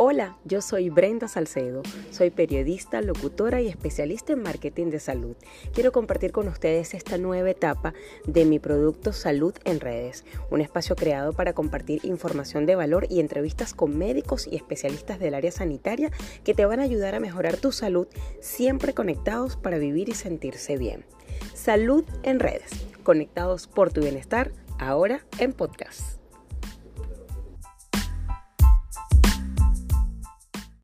Hola, yo soy Brenda Salcedo, soy periodista, locutora y especialista en marketing de salud. Quiero compartir con ustedes esta nueva etapa de mi producto Salud en Redes, un espacio creado para compartir información de valor y entrevistas con médicos y especialistas del área sanitaria que te van a ayudar a mejorar tu salud, siempre conectados para vivir y sentirse bien. Salud en Redes, conectados por tu bienestar, ahora en podcast.